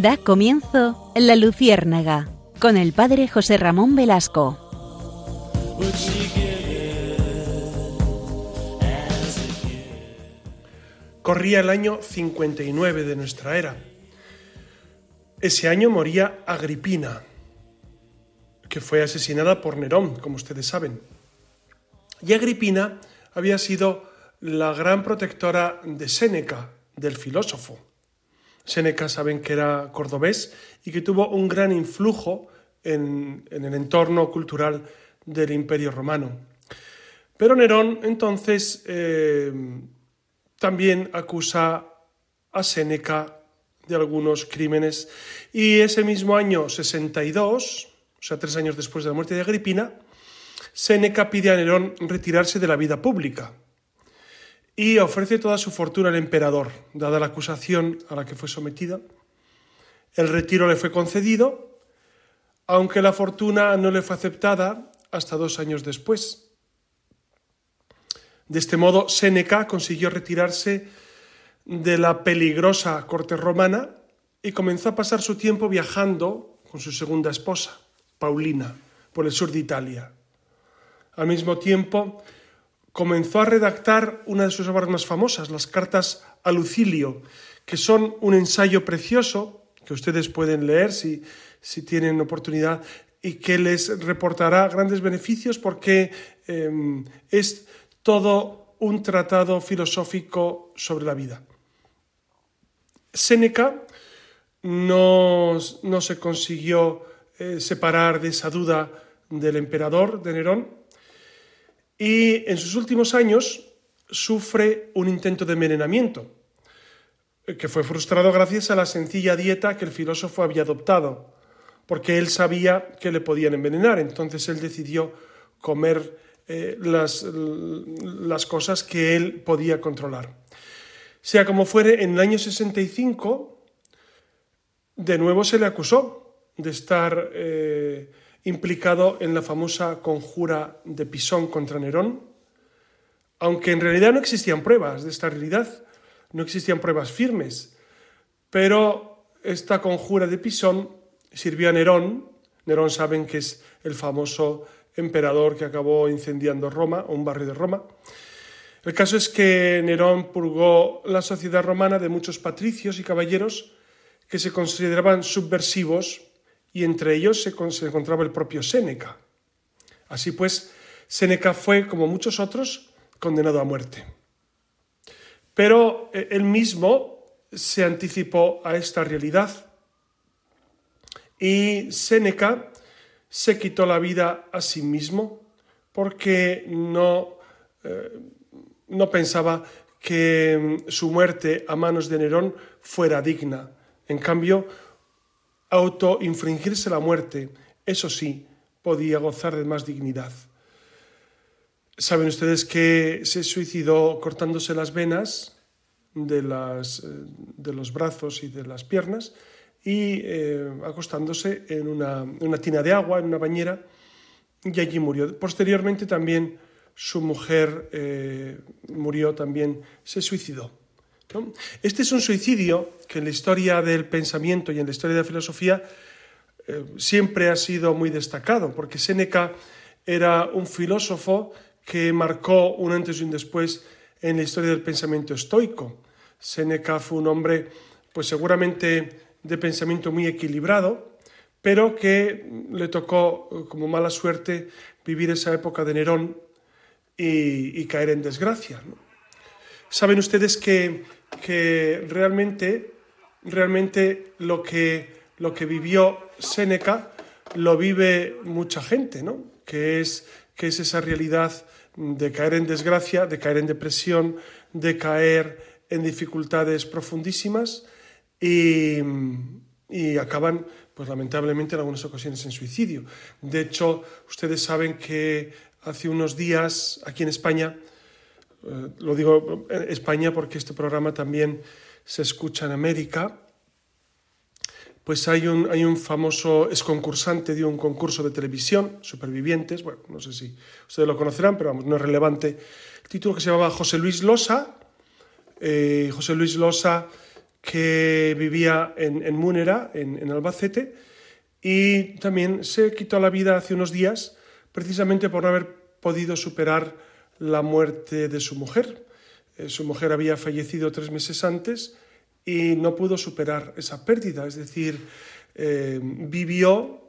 Da comienzo La Luciérnaga con el padre José Ramón Velasco. Corría el año 59 de nuestra era. Ese año moría Agripina, que fue asesinada por Nerón, como ustedes saben. Y Agripina había sido la gran protectora de Séneca, del filósofo. Séneca saben que era cordobés y que tuvo un gran influjo en, el entorno cultural del Imperio Romano. Pero Nerón entonces eh, también acusa a Séneca de algunos crímenes y ese mismo año 62, o sea, tres años después de la muerte de Agripina, Séneca pide a Nerón retirarse de la vida pública y ofrece toda su fortuna al emperador, dada la acusación a la que fue sometida. El retiro le fue concedido, aunque la fortuna no le fue aceptada hasta dos años después. De este modo, Séneca consiguió retirarse de la peligrosa corte romana y comenzó a pasar su tiempo viajando con su segunda esposa, Paulina, por el sur de Italia. Al mismo tiempo, comenzó a redactar una de sus obras más famosas, las cartas a Lucilio, que son un ensayo precioso que ustedes pueden leer si, si tienen oportunidad y que les reportará grandes beneficios porque em, es todo un tratado filosófico sobre la vida. Séneca no, no se consiguió eh, separar de esa duda del emperador, de Nerón, y en sus últimos años sufre un intento de envenenamiento, que fue frustrado gracias a la sencilla dieta que el filósofo había adoptado, porque él sabía que le podían envenenar, entonces él decidió comer eh, las, las cosas que él podía controlar. Sea como fuere, en el año 65, de nuevo se le acusó de estar eh, implicado en la famosa conjura de Pisón contra Nerón, aunque en realidad no existían pruebas de esta realidad, no existían pruebas firmes, pero esta conjura de Pisón sirvió a Nerón, Nerón saben que es el famoso emperador que acabó incendiando Roma, un barrio de Roma, el caso es que Nerón purgó la sociedad romana de muchos patricios y caballeros que se consideraban subversivos y entre ellos se, encontraba el propio Séneca. Así pues, Séneca fue, como muchos otros, condenado a muerte. Pero eh, él mismo se anticipó a esta realidad y Séneca se quitó la vida a sí mismo porque no, eh, no pensaba que mm, su muerte a manos de Nerón fuera digna. En cambio, autoinfringirse la muerte, eso sí, podía gozar de más dignidad. Saben ustedes que se suicidó cortándose las venas de, las, eh, de los brazos y de las piernas y eh, acostándose en una, una, tina de agua, en una bañera, y allí murió. Posteriormente también su mujer eh, murió también, se suicidó. Este es un suicidio que en la historia del pensamiento y en la historia de la filosofía eh, siempre ha sido muy destacado, porque Séneca era un filósofo que marcó un antes y un después en la historia del pensamiento estoico. Séneca fue un hombre, pues seguramente de pensamiento muy equilibrado, pero que le tocó como mala suerte vivir esa época de Nerón y, caer en desgracia. Saben ustedes que, que realmente, realmente lo, que, lo que vivió Séneca lo vive mucha gente, ¿no? que, es, que es esa realidad de caer en desgracia, de caer en depresión, de caer en dificultades profundísimas y, y acaban, pues lamentablemente en algunas ocasiones en suicidio. De hecho, ustedes saben que hace unos días aquí en España, eh, lo digo en España porque este programa también se escucha en América, pues hay un, hay un famoso exconcursante de un concurso de televisión, Supervivientes, bueno, no sé si ustedes lo conocerán, pero vamos, no es relevante, el título que se llamaba José Luis Losa, eh, José Luis Losa, que vivía en, Múnera, en, Albacete, y también se quitó la vida hace unos días precisamente por no haber podido superar la muerte de su mujer. Eh, su mujer había fallecido tres meses antes y no pudo superar esa pérdida, es decir, eh, vivió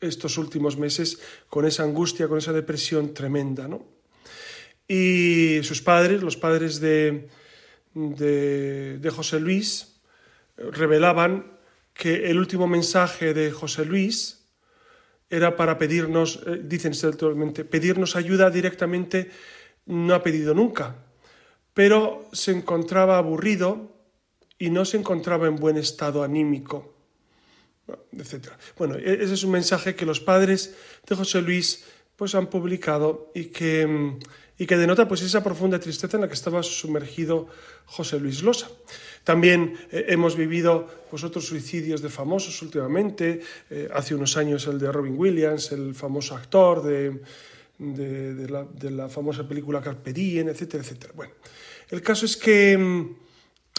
estos últimos meses con esa angustia, con esa depresión tremenda. ¿no? Y sus padres, los padres de, de, José Luis, revelaban que el último mensaje de José Luis era para pedirnos, eh, dicen actualmente, pedirnos ayuda directamente, no ha pedido nunca, pero se encontraba aburrido y no se encontraba en buen estado anímico etc. Bueno, e-, ese es un mensaje que los padres de José Luis pues, han publicado y que, mm, y que denota pues, esa profunda tristeza en la que estaba sumergido José Luis Losa. También eh, hemos vivido pues, otros suicidios de famosos últimamente, eh, hace unos años el de Robin Williams, el famoso actor de, de, la, de la, famosa película Carpe Diem, etcétera, etcétera. Bueno, el caso es que mm,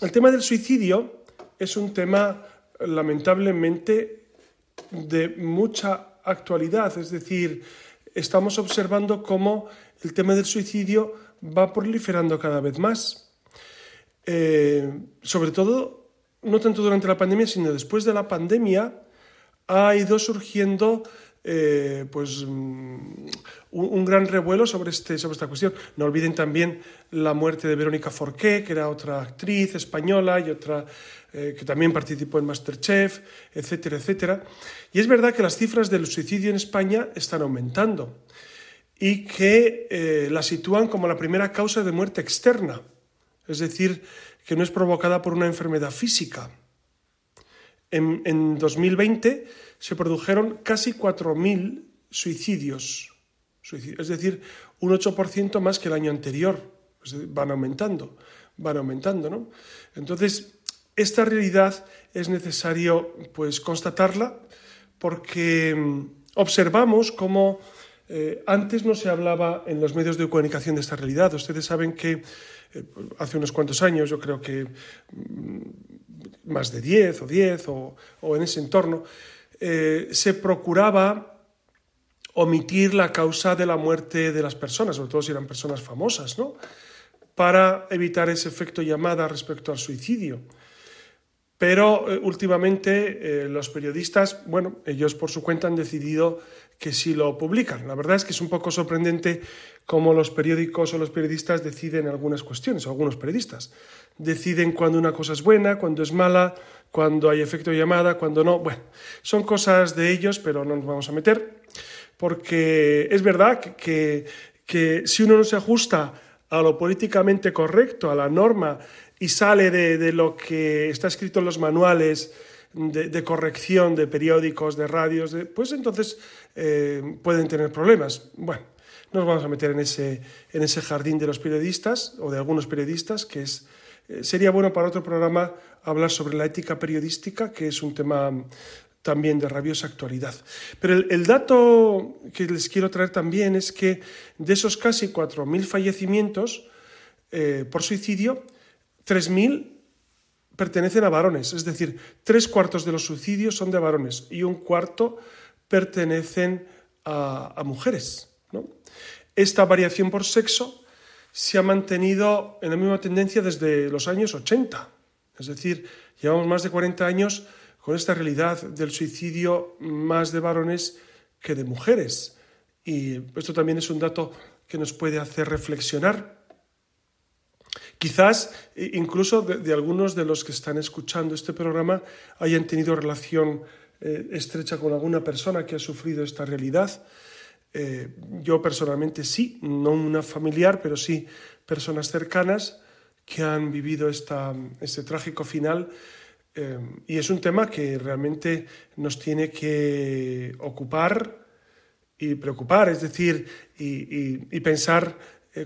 el tema del suicidio es un tema lamentablemente de mucha actualidad, es decir, estamos observando cómo el tema del suicidio va proliferando cada vez más. Eh, sobre todo, no tanto durante la pandemia, sino después de la pandemia, ha ido surgiendo eh, pues, mm, un, gran revuelo sobre, este, sobre esta cuestión. No olviden también la muerte de Verónica Forqué, que era otra actriz española y otra eh, que también participó en Masterchef, etcétera, etcétera. Y es verdad que las cifras del suicidio en España están aumentando y que eh, la sitúan como la primera causa de muerte externa, es decir, que no es provocada por una enfermedad física. En, en 2020 se produjeron casi 4.000 suicidios, es decir, un 8% más que el año anterior. van aumentando, van aumentando, ¿no? Entonces, esta realidad es necesario pues, constatarla porque mm, observamos cómo eh, antes no se hablaba en los medios de comunicación de esta realidad. Ustedes saben que eh, hace unos cuantos años, yo creo que mm, más de 10 o 10 o, en ese entorno, eh, se procuraba omitir la causa de la muerte de las personas, sobre todo si eran personas famosas, ¿no? para evitar ese efecto llamada respecto al suicidio. Pero últimamente los periodistas, bueno, ellos por su cuenta han decidido que sí lo publican. La verdad es que es un poco sorprendente cómo los periódicos o los periodistas deciden algunas cuestiones, o algunos periodistas. Deciden cuando una cosa es buena, cuando es mala, cuando hay efecto llamada, cuando no. Bueno, son cosas de ellos, pero no nos vamos a meter, porque es verdad que, que si uno no se ajusta a lo políticamente correcto, a la norma y sale de, lo que está escrito en los manuales de, corrección de periódicos, de radios, pues entonces eh, pueden tener problemas. Bueno, no nos vamos a meter en ese, en ese jardín de los periodistas o de algunos periodistas, que es, eh, sería bueno para otro programa hablar sobre la ética periodística, que es un tema también de rabiosa actualidad. Pero el, dato que les quiero traer también es que de esos casi 4.000 fallecimientos eh, por suicidio, 3.000 pertenecen a varones, es decir, tres cuartos de los suicidios son de varones y un cuarto pertenecen a, mujeres. Esta variación por sexo se ha mantenido en la misma tendencia desde los años 80, es decir, llevamos más de 40 años con esta realidad del suicidio más de varones que de mujeres. Y esto también es un dato que nos puede hacer reflexionar Quizás incluso de, algunos de los que están escuchando este programa hayan tenido relación eh, estrecha con alguna persona que ha sufrido esta realidad. Eh, yo personalmente sí, no una familiar, pero sí personas cercanas que han vivido esta, este trágico final. Eh, y es un tema que realmente nos tiene que ocupar y preocupar, es decir, y pensar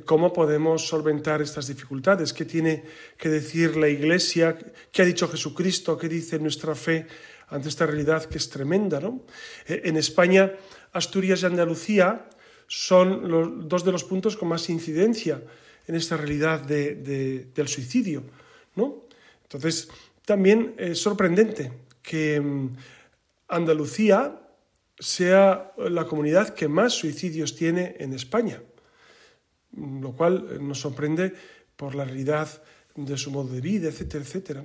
cómo podemos solventar estas dificultades, qué tiene que decir la Iglesia, qué ha dicho Jesucristo, qué dice nuestra fe ante esta realidad que es tremenda. ¿no? Eh, en España, Asturias y Andalucía son los, dos de los puntos con más incidencia en esta realidad del suicidio. ¿no? Entonces, También es sorprendente que mm, Andalucía sea la comunidad que más suicidios tiene en España, lo cual nos sorprende por la realidad de su modo de vida, etcétera, etcétera.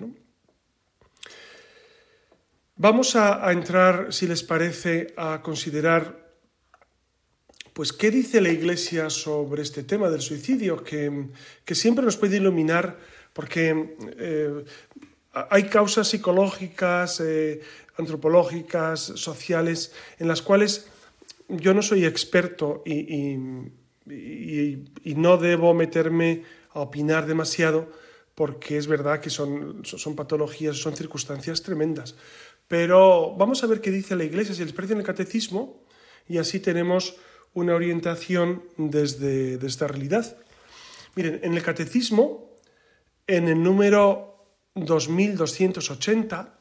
Vamos a, entrar, si les parece, a considerar pues qué dice la Iglesia sobre este tema del suicidio, que, siempre nos puede iluminar, porque eh, hay causas psicológicas, eh, antropológicas, sociales, en las cuales yo no soy experto y, no debo meterme a opinar demasiado, porque es verdad que son, son patologías, son circunstancias tremendas. Pero vamos a ver qué dice la Iglesia, si les parece en el catecismo, y así tenemos una orientación desde, desde esta realidad. Miren, en el catecismo, en el número 2280,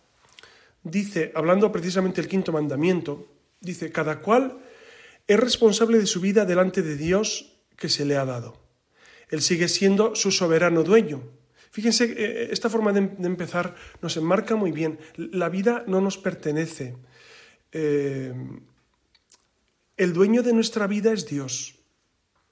dice, hablando precisamente del quinto mandamiento, dice, cada cual es responsable de su vida delante de Dios que se le ha dado. Él sigue siendo su soberano dueño. Fíjense, eh, esta forma de, empezar nos enmarca muy bien. La vida no nos pertenece. Eh, el dueño de nuestra vida es Dios.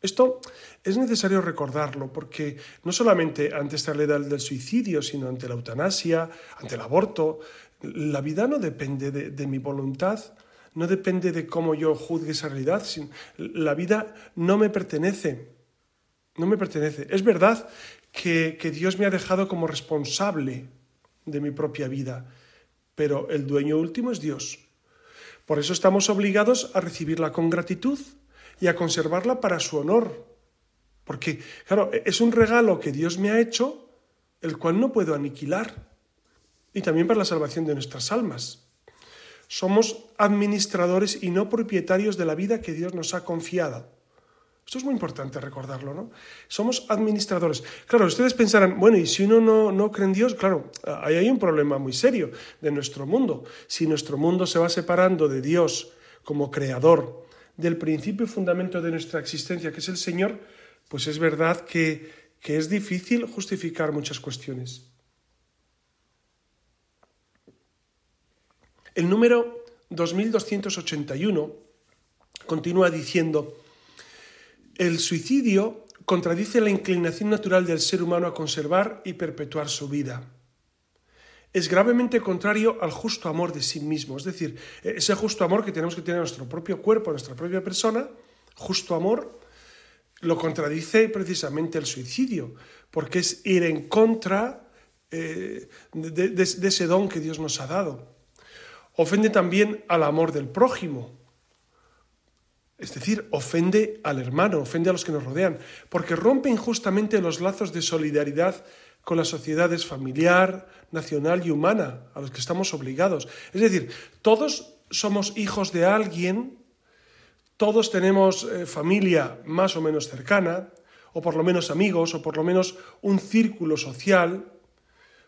Esto es necesario recordarlo porque no solamente ante esta ley del suicidio, sino ante la eutanasia, ante el aborto, la vida no depende de, mi voluntad, no depende de cómo yo juzgue esa realidad. La vida no me pertenece, no me pertenece. Es verdad que, que Dios me ha dejado como responsable de mi propia vida, pero el dueño último es Dios. Por eso estamos obligados a recibirla con gratitud y a conservarla para su honor. Porque, claro, es un regalo que Dios me ha hecho, el cual no puedo aniquilar. Y también para la salvación de nuestras almas. Somos administradores y no propietarios de la vida que Dios nos ha confiado. Esto es muy importante recordarlo, ¿no? Somos administradores. Claro, ustedes pensarán, bueno, y si uno no, no cree en Dios, claro, ahí hay un problema muy serio de nuestro mundo. Si nuestro mundo se va separando de Dios como creador, del principio y fundamento de nuestra existencia, que es el Señor, pues es verdad que, que es difícil justificar muchas cuestiones. El número 2281 continúa diciendo, el suicidio contradice la inclinación natural del ser humano a conservar y perpetuar su vida es gravemente contrario al justo amor de sí mismo. Es decir, ese justo amor que tenemos que tener en nuestro propio cuerpo, en nuestra propia persona, justo amor, lo contradice precisamente el suicidio, porque es ir en contra eh, de, ese don que Dios nos ha dado. Ofende también al amor del prójimo, es decir, ofende al hermano, ofende a los que nos rodean, porque rompe injustamente los lazos de solidaridad con las sociedades familiar, nacional y humana a los que estamos obligados. Es decir, todos somos hijos de alguien, todos tenemos eh, familia más o menos cercana, o por lo menos amigos, o por lo menos un círculo social.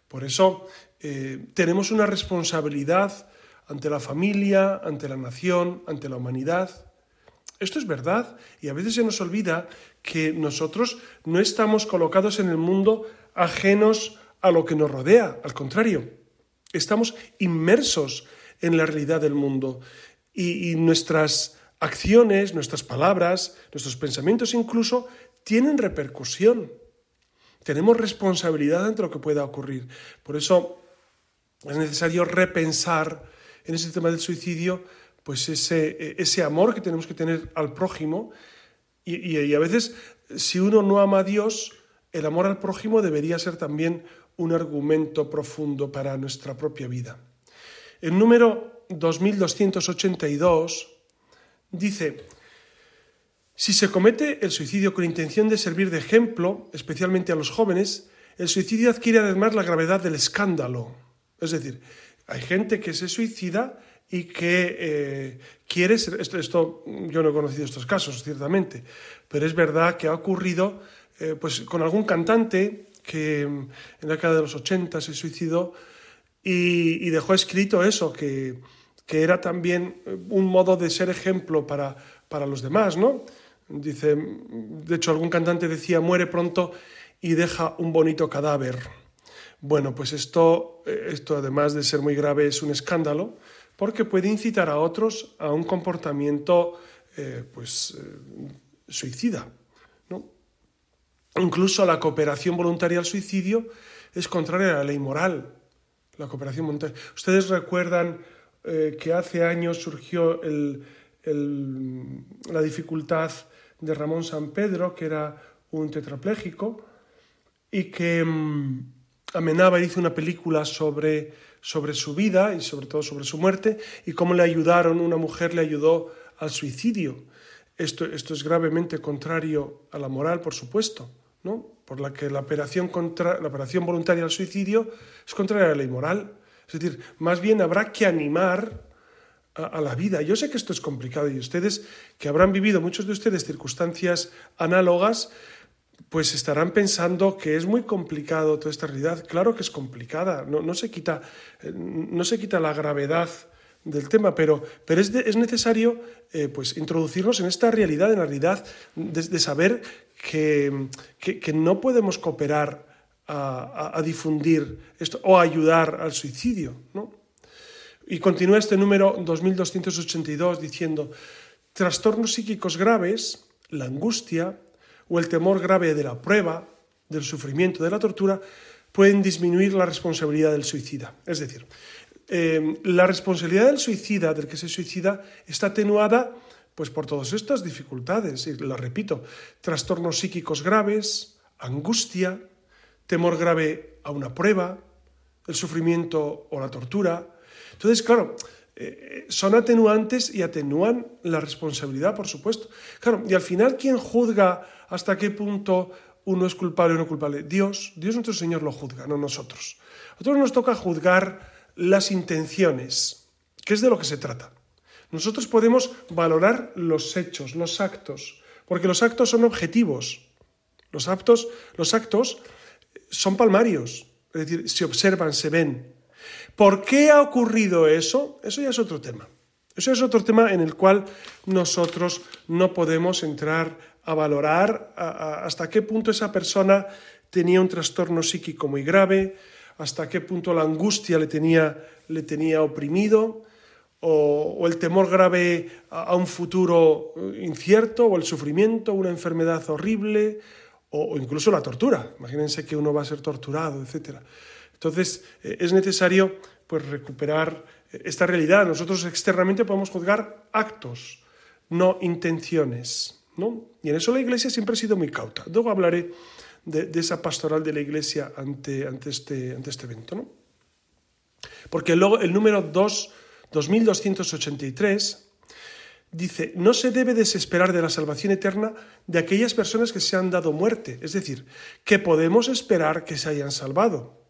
Por eso eh, tenemos una responsabilidad ante la familia, ante la nación, ante la humanidad. Esto es verdad y a veces se nos olvida que nosotros no estamos colocados en el mundo ajenos a lo que nos rodea, al contrario, estamos inmersos en la realidad del mundo y, nuestras acciones, nuestras palabras, nuestros pensamientos incluso tienen repercusión. Tenemos responsabilidad ante lo que pueda ocurrir. Por eso es necesario repensar en ese tema del suicidio pues ese, ese amor que tenemos que tener al prójimo y, a veces si uno no ama a Dios, el amor al prójimo debería ser también un argumento profundo para nuestra propia vida. El número 2282 dice, si se comete el suicidio con intención de servir de ejemplo, especialmente a los jóvenes, el suicidio adquiere además la gravedad del escándalo. Es decir, hay gente que se suicida y que eh, quiere ser, esto, esto, yo no he conocido estos casos, ciertamente, pero es verdad que ha ocurrido eh, pues con algún cantante que en la década de los 80 se suicidó y, dejó escrito eso, que, era también un modo de ser ejemplo para, para los demás, ¿no? Dice, de hecho algún cantante decía, muere pronto y deja un bonito cadáver. Bueno, pues esto, eh, esto además de ser muy grave es un escándalo porque puede incitar a otros a un comportamiento eh, pues, eh, suicida. ¿no? Incluso la cooperación voluntaria al suicidio es contraria a la ley moral. La cooperación voluntaria. Ustedes recuerdan que hace años surgió la dificultad de Ramón San Pedro, que era un tetrapléjico, y que mm, Amenábar hizo una película sobre, sobre su vida y sobre todo sobre su muerte y cómo le ayudaron, una mujer le ayudó al suicidio. Esto, esto es gravemente contrario a la moral, por supuesto, ¿no? por la que la operación, contra, la operación voluntaria al suicidio es contraria a la ley moral. Es decir, más bien habrá que animar a, a, la vida. Yo sé que esto es complicado y ustedes, que habrán vivido, muchos de ustedes, circunstancias análogas, pues estarán pensando que es muy complicado toda esta realidad. Claro que es complicada, no, se, quita, eh, no se quita la gravedad del tema, pero, pero es, es, necesario eh, pues, introducirnos en esta realidad, en la realidad de, saber que, que, no podemos cooperar a, a, difundir esto o ayudar al suicidio. ¿no? Y continúa este número 2282 diciendo, trastornos psíquicos graves, la angustia, o el temor grave de la prueba, del sufrimiento, de la tortura, pueden disminuir la responsabilidad del suicida. Es decir, eh, la responsabilidad del suicida, del que se suicida, está atenuada pues, por todas estas dificultades. Y lo repito, trastornos psíquicos graves, angustia, temor grave a una prueba, el sufrimiento o la tortura. Entonces, claro, eh, son atenuantes y atenúan la responsabilidad, por supuesto. Claro, y al final, ¿quién juzga hasta qué punto uno es culpable o no culpable? Dios, Dios nuestro Señor lo juzga, no nosotros. A nosotros nos toca juzgar las intenciones, que es de lo que se trata. Nosotros podemos valorar los hechos, los actos, porque los actos son objetivos. Los actos, los actos son palmarios, es decir, se observan, se ven. ¿Por qué ha ocurrido eso? Eso ya es otro tema. Eso es otro tema en el cual nosotros no podemos entrar a valorar hasta qué punto esa persona tenía un trastorno psíquico muy grave, hasta qué punto la angustia le tenía, le tenía oprimido, o, el temor grave a, un futuro incierto, o el sufrimiento, una enfermedad horrible, o, o incluso la tortura. Imagínense que uno va a ser torturado, etc. Entonces, eh, es necesario pues, recuperar eh, esta realidad. Nosotros externamente podemos juzgar actos, no intenciones. ¿no? Y en eso la Iglesia siempre ha sido muy cauta. Luego hablaré de, esa pastoral de la Iglesia ante, este, ante este evento. ¿no? Porque luego el número 2, 2283 dice, no se debe desesperar de la salvación eterna de aquellas personas que se han dado muerte, es decir, que podemos esperar que se hayan salvado.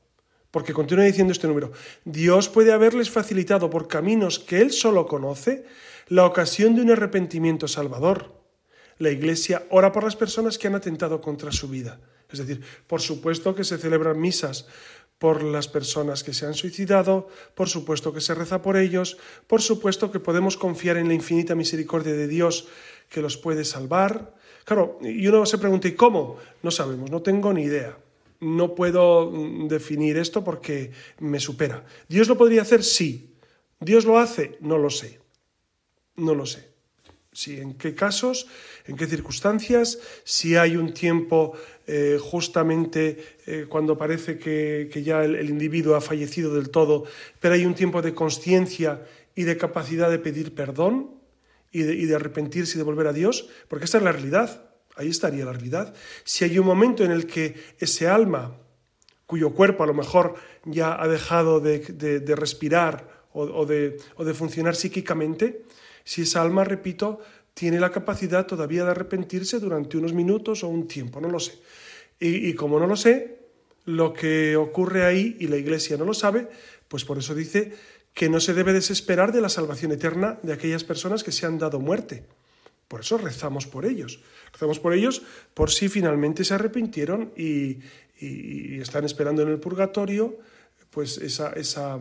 Porque continúa diciendo este número, Dios puede haberles facilitado por caminos que Él solo conoce la ocasión de un arrepentimiento salvador. La Iglesia ora por las personas que han atentado contra su vida. Es decir, por supuesto que se celebran misas por las personas que se han suicidado, por supuesto que se reza por ellos, por supuesto que podemos confiar en la infinita misericordia de Dios que los puede salvar. Claro, y uno se pregunta, ¿y cómo? No sabemos, no tengo ni idea no puedo mm, definir esto porque me supera. ¿Dios lo podría hacer? Sí. ¿Dios lo hace? No lo sé. No lo sé. Sí, en qué casos, en qué circunstancias, si hay un tiempo eh, justamente eh, cuando parece que, ya el, individuo ha fallecido del todo, pero hay un tiempo de conciencia y de capacidad de pedir perdón y de, y de arrepentirse y de volver a Dios, porque esta es la realidad. Ahí estaría la realidad. Si hay un momento en el que ese alma, cuyo cuerpo a lo mejor ya ha dejado de, respirar o, de, funcionar psíquicamente, si esa alma, repito, tiene la capacidad todavía de arrepentirse durante unos minutos o un tiempo, no lo sé. Y, y como no lo sé, lo que ocurre ahí y la Iglesia no lo sabe, pues por eso dice que no se debe desesperar de la salvación eterna de aquellas personas que se han dado muerte. Por eso rezamos por ellos. Rezamos por ellos por si finalmente se arrepintieron y, están esperando en el purgatorio pues esa, esa,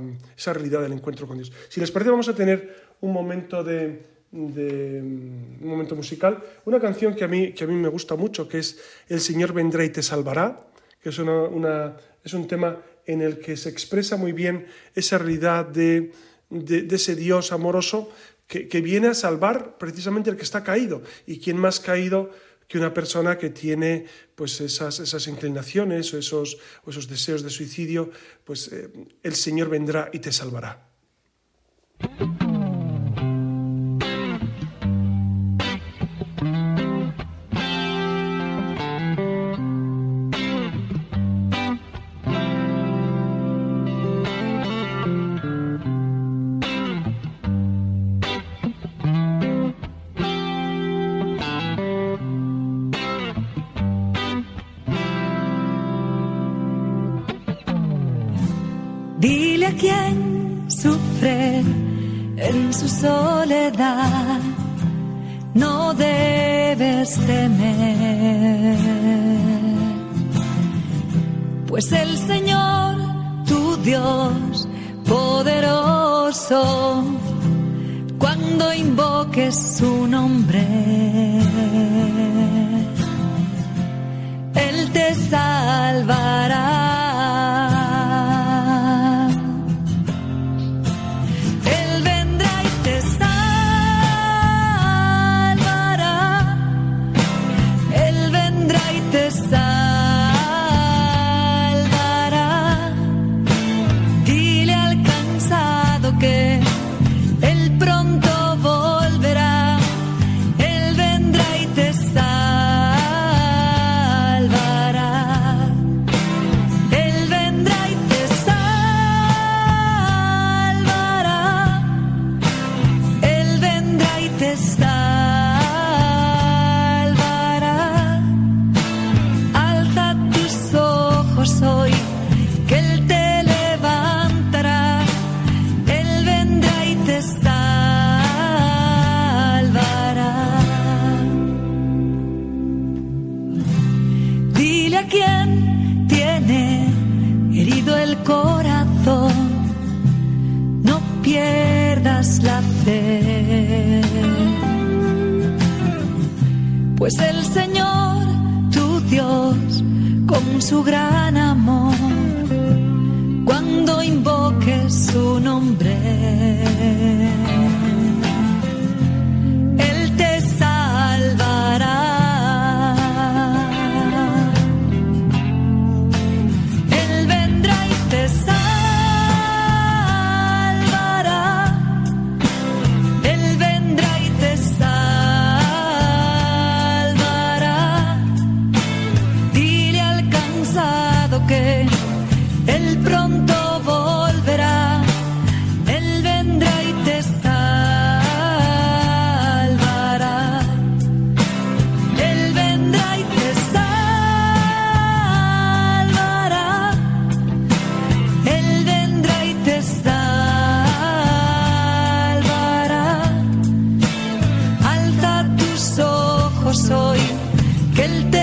realidad del encuentro con Dios. Si les parece, vamos a tener un momento de, un momento musical, una canción que a, mí, que a mí me gusta mucho, que es El Señor vendrá y te salvará, que es, una, es un tema en el que se expresa muy bien esa realidad de, ese Dios amoroso que, viene a salvar precisamente el que está caído. ¿Y quién más caído que una persona que tiene pues esas, esas inclinaciones o esos, esos deseos de suicidio? Pues eh, el Señor vendrá y te salvará. Quien sufre en su soledad, no debes temer, pues el Señor, tu Dios poderoso, cuando invoques su nombre, Él te salvará. soy, que el te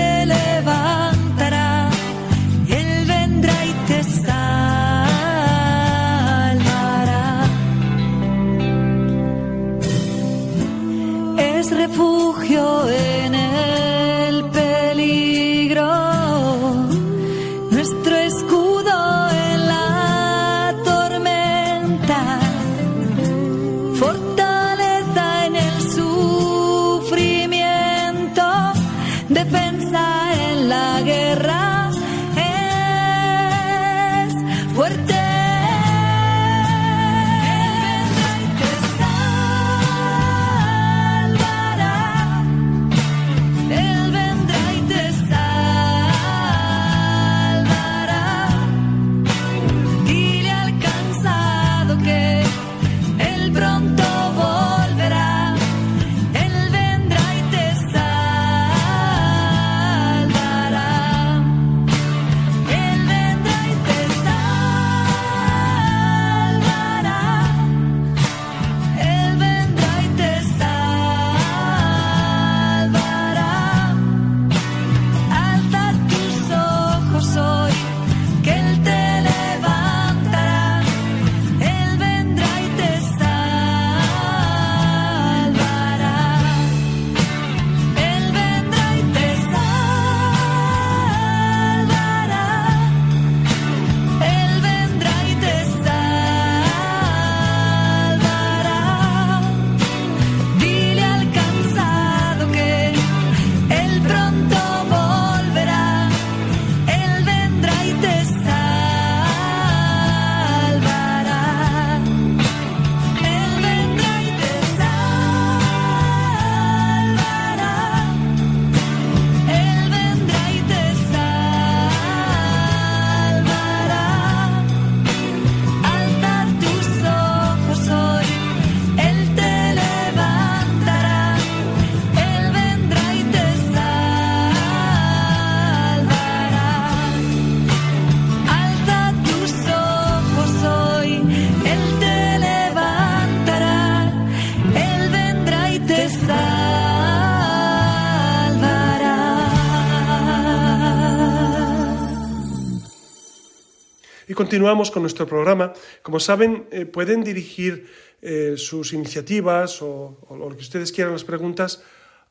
continuamos con nuestro programa. Como saben, eh, pueden dirigir eh, sus iniciativas o, lo que ustedes quieran, las preguntas,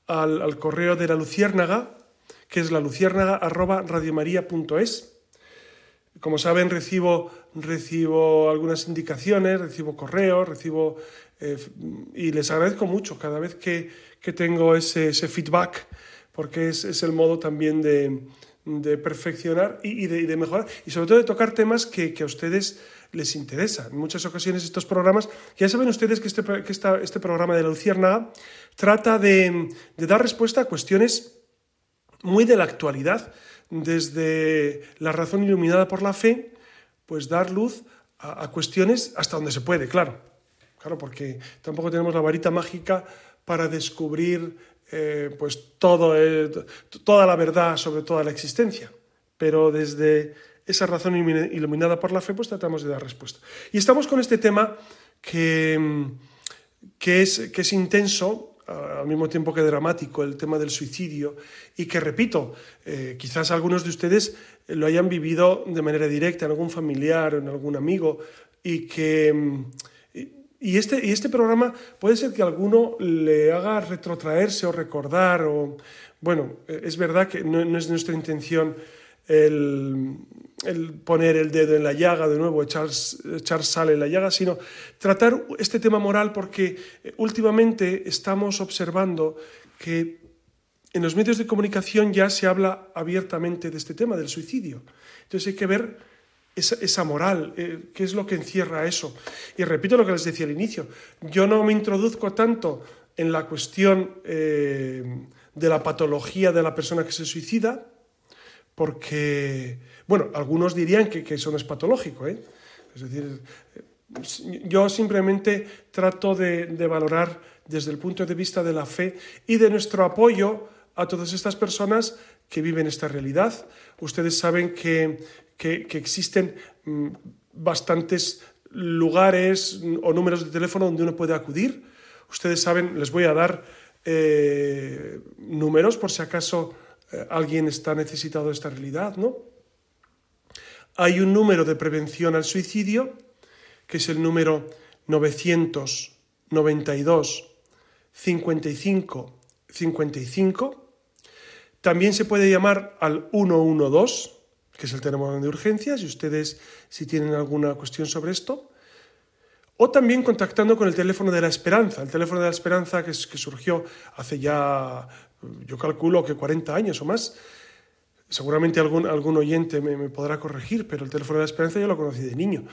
al, correo de la Luciérnaga, que es la luciérnaga.radiomaría.es. Como saben, recibo, recibo algunas indicaciones, recibo correos, recibo eh, y les agradezco mucho cada vez que, tengo ese, feedback, porque es, es, el modo también de, de perfeccionar y, de, mejorar, y sobre todo de tocar temas que, a ustedes les interesan. En muchas ocasiones estos programas, ya saben ustedes que este, que este programa de la Luciérnaga trata de, dar respuesta a cuestiones muy de la actualidad, desde la razón iluminada por la fe, pues dar luz a, a cuestiones hasta donde se puede, claro. Claro, porque tampoco tenemos la varita mágica para descubrir eh, pues eh, toda la verdad sobre toda la existencia. Pero desde esa razón iluminada por la fe, pues tratamos de dar respuesta. Y estamos con este tema que, que, es, que es intenso, al mismo tiempo que dramático, el tema del suicidio, y que, repito, eh, quizás algunos de ustedes lo hayan vivido de manera directa en algún familiar o en algún amigo, y que y este, y este programa puede ser que alguno le haga retrotraerse o recordar, o bueno, es verdad que no, es nuestra intención el, poner el dedo en la llaga de nuevo, echar, echar sal en la llaga, sino tratar este tema moral porque últimamente estamos observando que en los medios de comunicación ya se habla abiertamente de este tema, del suicidio. Entonces hay que ver esa, moral, eh, qué es lo que encierra eso. Y repito lo que les decía al inicio, yo no me introduzco tanto en la cuestión eh, de la patología de la persona que se suicida, porque, bueno, algunos dirían que, eso no es patológico, ¿eh? es decir, yo simplemente trato de, de valorar desde el punto de vista de la fe y de nuestro apoyo a todas estas personas que viven esta realidad. Ustedes saben que que, existen mm, bastantes lugares o números de teléfono donde uno puede acudir. Ustedes saben, les voy a dar eh, números por si acaso eh, alguien está necesitado de esta realidad, ¿no? Hay un número de prevención al suicidio, que es el número 992 55 55. También se puede llamar al 112 que es el teléfono de urgencias, y ustedes si tienen alguna cuestión sobre esto. O también contactando con el teléfono de la esperanza, el teléfono de la esperanza que, que surgió hace ya, yo calculo que 40 años o más. Seguramente algún, algún oyente me, me podrá corregir, pero el teléfono de la esperanza yo lo conocí de niño.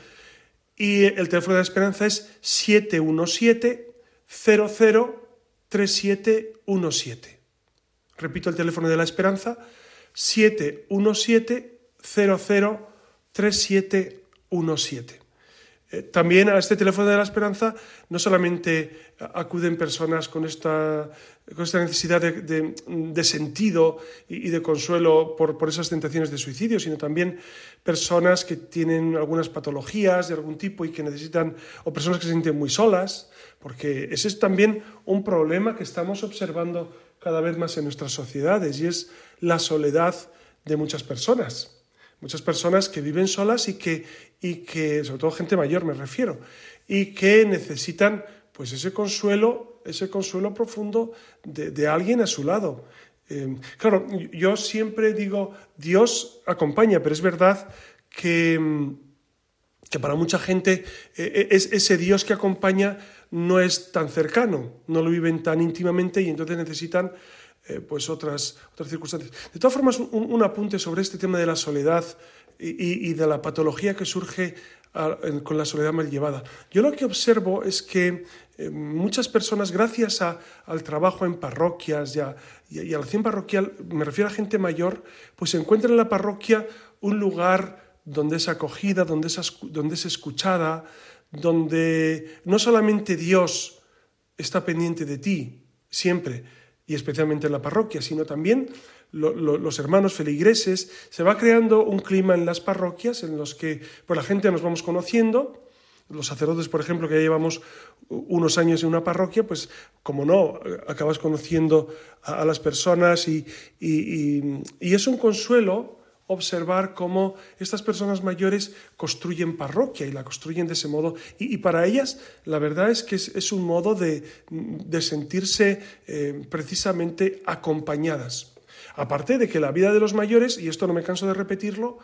Y el teléfono de la esperanza es 717 003717. Repito el teléfono de la esperanza, 717 003717. Eh, también a este teléfono de la esperanza no solamente acuden personas con esta, con esta necesidad de, sentido y, de consuelo por, por, esas tentaciones de suicidio, sino también personas que tienen algunas patologías de algún tipo y que necesitan, o personas que se sienten muy solas, porque ese es también un problema que estamos observando cada vez más en nuestras sociedades y es la soledad de muchas personas muchas personas que viven solas y que, y que, sobre todo gente mayor me refiero, y que necesitan pues ese consuelo, ese consuelo profundo de, alguien a su lado. Em, claro, yo siempre digo, Dios acompaña, pero es verdad que, em, que para mucha gente e, e, es, ese Dios que acompaña no es tan cercano, no lo viven tan íntimamente y entonces necesitan eh, pues otras, otras circunstancias. De todas formas, un, apunte sobre este tema de la soledad y, de la patología que surge con la soledad mal llevada. Yo lo que observo es que eh, muchas personas, gracias al trabajo en parroquias y a, la acción parroquial, me refiero a gente mayor, pues encuentran en la parroquia un lugar donde es acogida, donde es, donde es escuchada, donde no solamente Dios está pendiente de ti siempre, y especialmente en la parroquia, sino también los hermanos feligreses. Se va creando un clima en las parroquias en los que pues, la gente nos vamos conociendo. Los sacerdotes, por ejemplo, que ya llevamos unos años en una parroquia, pues como no, acabas conociendo a, las personas y, y, es un consuelo, observar cómo estas personas mayores construyen parroquia y la construyen de ese modo. Y, para ellas la verdad es que es, un modo de, sentirse eh, precisamente acompañadas. Aparte de que la vida de los mayores, y esto no me canso de repetirlo,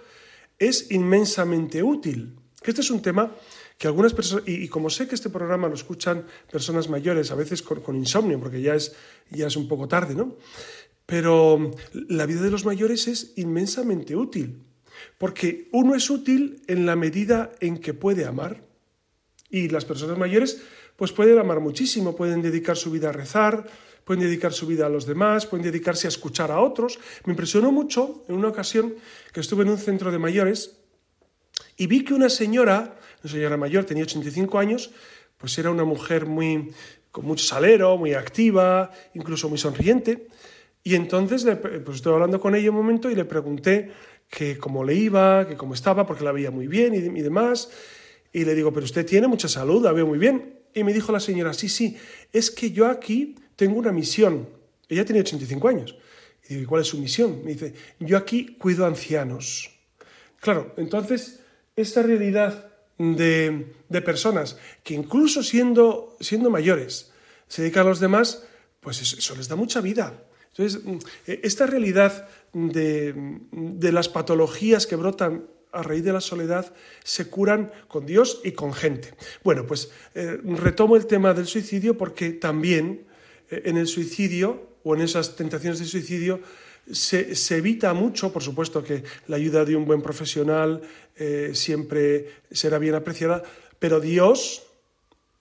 es inmensamente útil. Que este es un tema que algunas personas, y, como sé que este programa lo escuchan personas mayores, a veces con, con insomnio, porque ya es, ya es un poco tarde, ¿no? Pero la vida de los mayores es inmensamente útil, porque uno es útil en la medida en que puede amar. Y las personas mayores pues pueden amar muchísimo, pueden dedicar su vida a rezar, pueden dedicar su vida a los demás, pueden dedicarse a escuchar a otros. Me impresionó mucho en una ocasión que estuve en un centro de mayores y vi que una señora, una señora mayor, tenía 85 años, pues era una mujer muy con mucho salero, muy activa, incluso muy sonriente. Y entonces pues estoy hablando con ella un momento y le pregunté que cómo le iba, que cómo estaba, porque la veía muy bien y, y demás. Y le digo, pero usted tiene mucha salud, la veo muy bien. Y me dijo la señora, sí, sí, es que yo aquí tengo una misión. Ella tiene 85 años. Y digo, ¿y cuál es su misión? Me dice, yo aquí cuido ancianos. Claro, entonces, esta realidad de, de personas que incluso siendo, siendo mayores se dedican a los demás, pues eso les da mucha vida. Entonces, mm, e, esta realidad de, las patologías que brotan a raíz de la soledad se curan con Dios y con gente. Bueno, pues eh, retomo el tema del suicidio porque también eh, en el suicidio o en esas tentaciones de suicidio se, evita mucho, por supuesto que la ayuda de un buen profesional eh, siempre será bien apreciada, pero Dios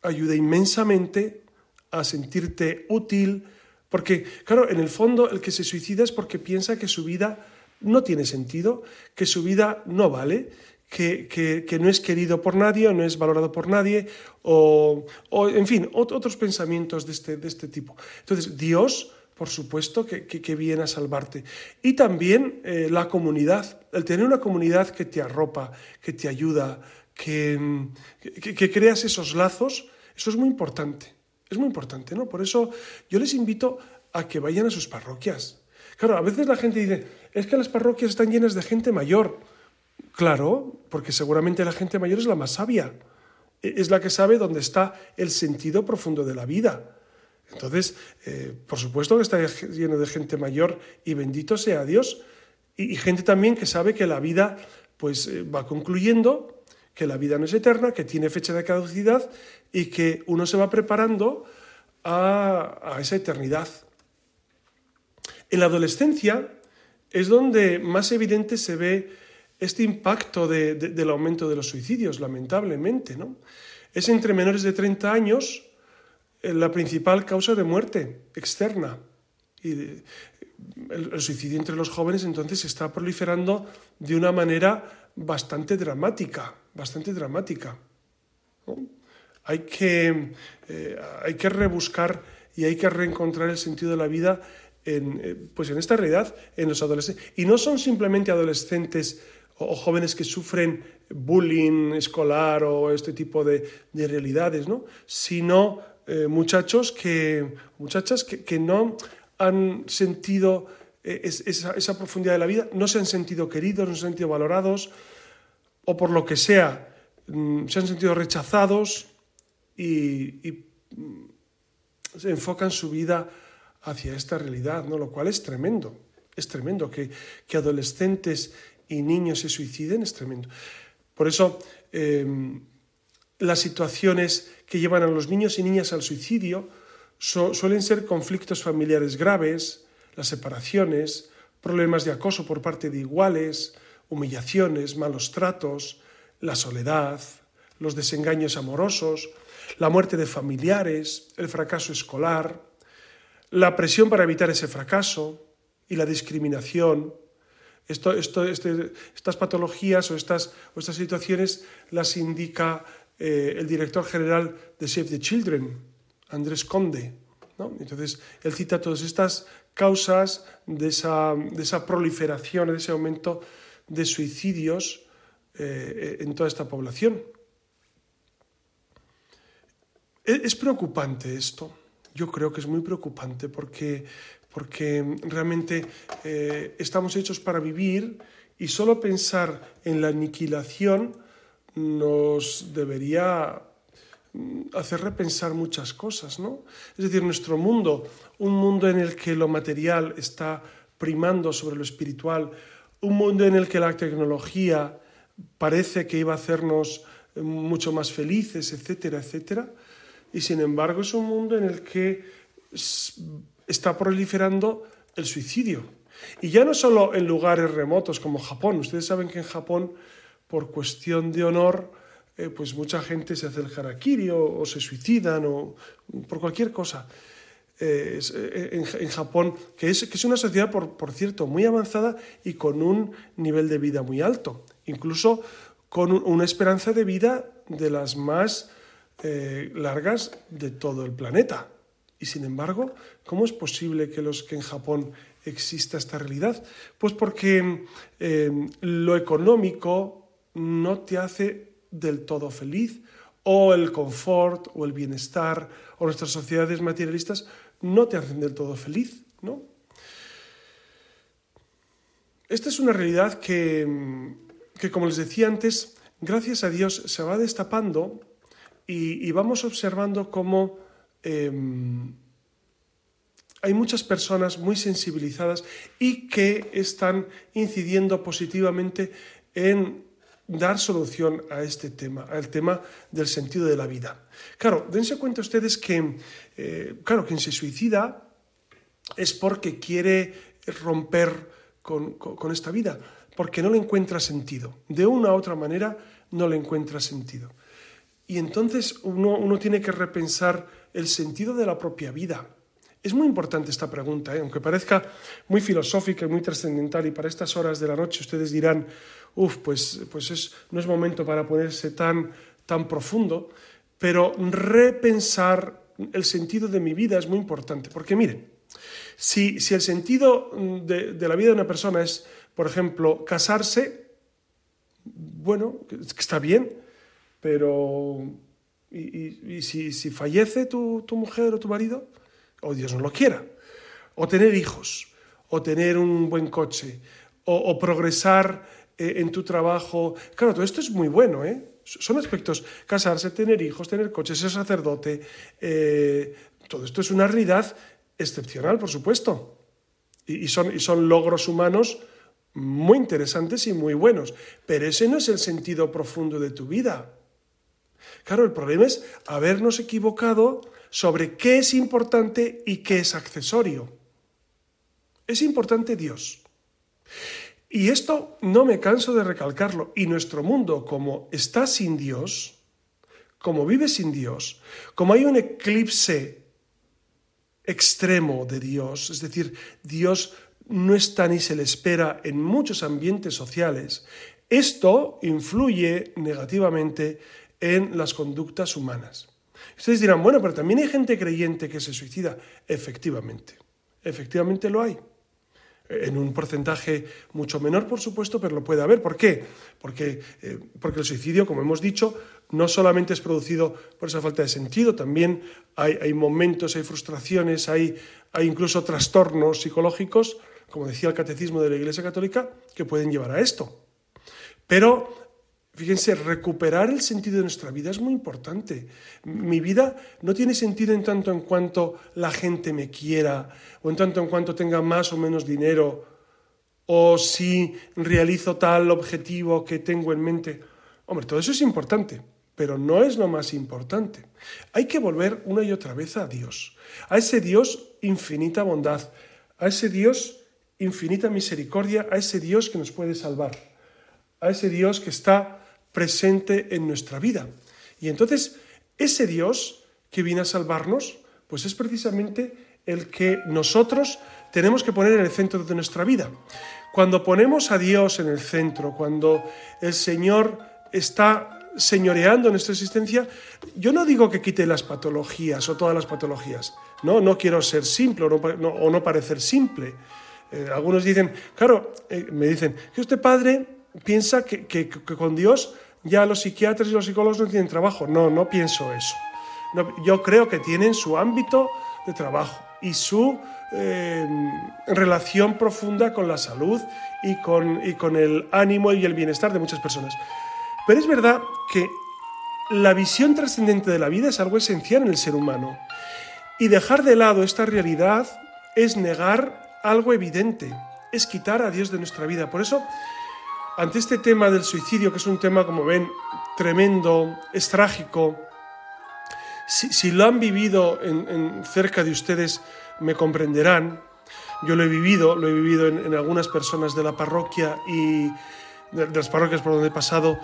ayuda inmensamente a sentirte útil, porque, claro, en el fondo el que se suicida es porque piensa que su vida no tiene sentido, que su vida no vale, que, que, no es querido por nadie no es valorado por nadie, o, o en fin, otros pensamientos de este, de este tipo. Entonces, Dios, por supuesto, que, que viene a salvarte. Y también eh, la comunidad, el tener una comunidad que te arropa, que te ayuda, que, que creas esos lazos, eso es muy importante. Es muy importante, ¿no? Por eso yo les invito a que vayan a sus parroquias. Claro, a veces la gente dice, es que las parroquias están llenas de gente mayor. Claro, porque seguramente la gente mayor es la más sabia, e, es la que sabe dónde está el sentido profundo de la vida. Entonces, eh, por supuesto que está lleno de gente mayor y bendito sea Dios. Y, gente también que sabe que la vida pues eh, va concluyendo que la vida no es eterna, que tiene fecha de caducidad y que uno se va preparando a, esa eternidad. En la adolescencia es donde más evidente se ve este impacto del aumento de los suicidios, lamentablemente. ¿no? Es entre menores de 30 años eh, la principal causa de muerte externa. Y el, el, suicidio entre los jóvenes entonces se está proliferando de una manera bastante dramática bastante dramática. Hay, que, eh, hay que rebuscar y hay que reencontrar el sentido de la vida en, eh, pues en esta realidad, en los adolescentes. Y no son simplemente adolescentes o, jóvenes que sufren bullying escolar o este tipo de, realidades, ¿no? sino eh, muchachos que, muchachas que, no han sentido esa, esa profundidad de la vida, no se han sentido queridos, no se han sentido valorados, o por lo que sea mm, se han sentido rechazados y, mm, se enfocan su vida hacia esta realidad, ¿no? lo cual es tremendo. Es tremendo que, adolescentes y niños se suiciden, es tremendo. Por eso, em, las situaciones que llevan a los niños y niñas al suicidio suelen ser conflictos familiares graves, las separaciones, problemas de acoso por parte de iguales, humillaciones, malos tratos, la soledad, los desengaños amorosos, la muerte de familiares, el fracaso escolar, la presión para evitar ese fracaso y la discriminación. Esto, esto, este, estas patologías o estas, estas, situaciones las indica eh, el director general de Save the Children, Andrés Conde. Entonces, él cita todas estas causas de esa, de esa proliferación, de ese aumento de suicidios eh, en toda esta población. E-, es preocupante esto, yo creo que es muy preocupante porque, porque realmente eh, estamos hechos para vivir Y solo pensar en la aniquilación nos debería mm, hacer repensar muchas cosas, ¿no? Es decir, nuestro mundo, un mundo en el que lo material está primando sobre lo espiritual, un mundo en el que la tecnología parece que iba a hacernos eh, mucho más felices, etcétera, etcétera, y sin embargo es un mundo en el que está proliferando el suicidio. Y ya no solo en lugares remotos como Japón. Ustedes saben que en Japón, por cuestión de honor, eh, pues mucha gente se hace el harakiri o, se suicidan o por cualquier cosa. Eh, eh, en, Japón, que es, que es una sociedad, por, por, cierto, muy avanzada y con un nivel de vida muy alto, incluso con una esperanza de vida de las más largas de todo el planeta. Y sin embargo, ¿cómo es posible que, los, que en Japón exista esta realidad? Pues porque em, lo económico no te hace del todo feliz, o el confort, o el bienestar, o nuestras sociedades materialistas no te hacen del todo feliz, ¿no? Esta es una realidad que, que como les decía antes, gracias a Dios se va destapando y, vamos observando cómo Em, hay muchas personas muy sensibilizadas y que están incidiendo positivamente en dar solución a este tema, al tema del sentido de la vida. Claro, dense cuenta ustedes que, eh, claro, quien se suicida es porque quiere romper con, con, esta vida, porque no le encuentra sentido. De una u otra manera no le encuentra sentido. Y entonces uno, uno tiene que repensar el sentido de la propia vida? Es muy importante esta pregunta, ¿eh? aunque parezca muy filosófica y muy trascendental y para estas horas de la noche ustedes dirán, uff, pues, pues no es momento para ponerse tan, tan profundo, pero repensar el sentido de mi vida es muy importante, porque miren, si, si el sentido de, la vida de una persona es, por ejemplo, casarse, bueno, está bien, pero y, si, fallece tu, mujer o tu marido, o Dios no lo quiera, o tener hijos, o tener un buen coche, o, progresar eh, en tu trabajo. Claro, todo esto es muy bueno, ¿eh? Son aspectos, casarse, tener hijos, tener coches, ser sacerdote, eh, todo esto es una realidad excepcional, por supuesto. y, son, y son logros humanos muy interesantes y muy buenos, pero ese no es el sentido profundo de tu vida. Claro, el problema es habernos equivocado sobre qué es importante y qué es accesorio. Es importante Dios. Y esto no me canso de recalcarlo. Y nuestro mundo, como está sin Dios, como vive sin Dios, como hay un eclipse extremo de Dios, es decir, Dios no está ni se le espera en muchos ambientes sociales, esto influye negativamente en las conductas humanas. Ustedes dirán, bueno, pero también hay gente creyente que se suicida. Efectivamente, efectivamente lo hay. En un porcentaje mucho menor, por supuesto, pero lo puede haber. ¿Por qué? Porque, eh, porque el suicidio, como hemos dicho, no solamente es producido por esa falta de sentido, también hay, hay momentos, hay frustraciones, hay, hay incluso trastornos psicológicos, como decía el catecismo de la Iglesia Católica, que pueden llevar a esto. Pero Fíjense, recuperar el sentido de nuestra vida es muy importante. Mi vida no tiene sentido en tanto en cuanto la gente me quiera, o en tanto en cuanto tenga más o menos dinero, o si realizo tal objetivo que tengo en mente. Hombre, todo eso es importante, pero no es lo más importante. Hay que volver una y otra vez a Dios, a ese Dios infinita bondad, a ese Dios infinita misericordia, a ese Dios que nos puede salvar, a ese Dios que está presente en nuestra vida. Y entonces, ese Dios que viene a salvarnos, pues es precisamente el que nosotros tenemos que poner en el centro de nuestra vida. Cuando ponemos a Dios en el centro, cuando el Señor está señoreando nuestra existencia, yo no digo que quite las patologías o todas las patologías. No, no quiero ser simple o no, parecer simple. Eh, algunos dicen, claro, eh, me dicen, que usted padre piensa que, con Dios ya los psiquiatras y los psicólogos no tienen trabajo. No, no pienso eso. yo creo que tienen su ámbito de trabajo. y su eh, relación profunda con la salud y con, y con el ánimo y el bienestar de muchas personas. Pero es verdad que la visión trascendente de la vida es algo esencial en el ser humano. Y dejar de lado esta realidad es negar algo evidente, es quitar a Dios de nuestra vida. Por eso, ante este tema del suicidio, que es un tema, como ven, tremendo, es trágico, si, lo han vivido cerca de ustedes, me comprenderán. Yo lo he vivido, lo he vivido en, algunas personas de la parroquia y de, las parroquias por donde he pasado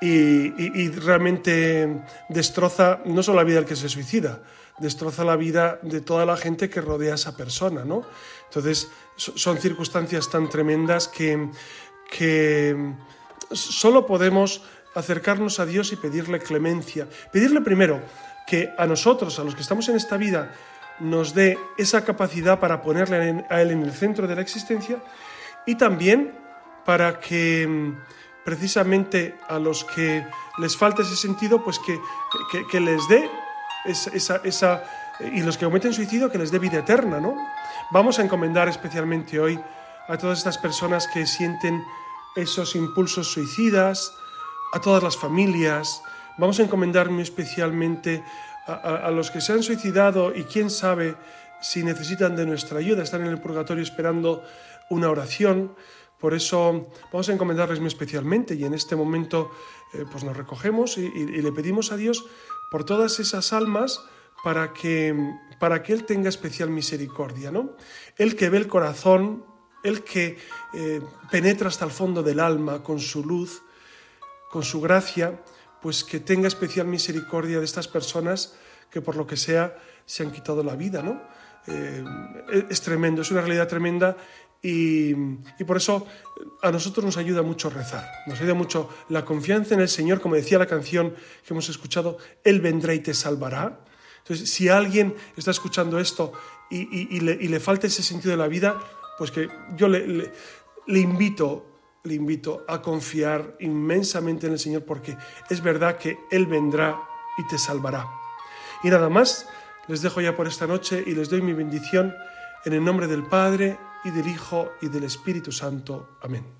y, realmente destroza no solo la vida del que se suicida, destroza la vida de toda la gente que rodea a esa persona, ¿no? Entonces, son circunstancias tan tremendas que, que solo podemos acercarnos a Dios y pedirle clemencia. Pedirle primero que a nosotros, a los que estamos en esta vida, nos dé esa capacidad para ponerle a Él en el centro de la existencia y también para que precisamente a los que les falta ese sentido, pues que, que, les dé esa, esa, y los que cometen suicidio, que les dé vida eterna, ¿no? Vamos a encomendar especialmente hoy a todas estas personas que sienten esos impulsos suicidas, a todas las familias. Vamos a encomendar muy especialmente a, los que se han suicidado y quién sabe si necesitan de nuestra ayuda, están en el purgatorio esperando una oración. Por eso vamos a encomendarles muy especialmente y en este momento eh, pues nos recogemos y, le pedimos a Dios por todas esas almas para que, para que Él tenga especial misericordia. ¿no? Él que ve el corazón, Él que eh, penetra hasta el fondo del alma con su luz, con su gracia, pues que tenga especial misericordia de estas personas que por lo que sea se han quitado la vida. ¿no? Eh, es tremendo, es una realidad tremenda y, por eso a nosotros nos ayuda mucho rezar, nos ayuda mucho la confianza en el Señor, como decía la canción que hemos escuchado, Él vendrá y te salvará. Entonces, si alguien está escuchando esto y, le, falta ese sentido de la vida, pues que yo le, invito le invito a confiar inmensamente en el Señor porque es verdad que Él vendrá y te salvará. Y nada más, les dejo ya por esta noche y les doy mi bendición en el nombre del Padre, y del Hijo y del Espíritu Santo. Amén.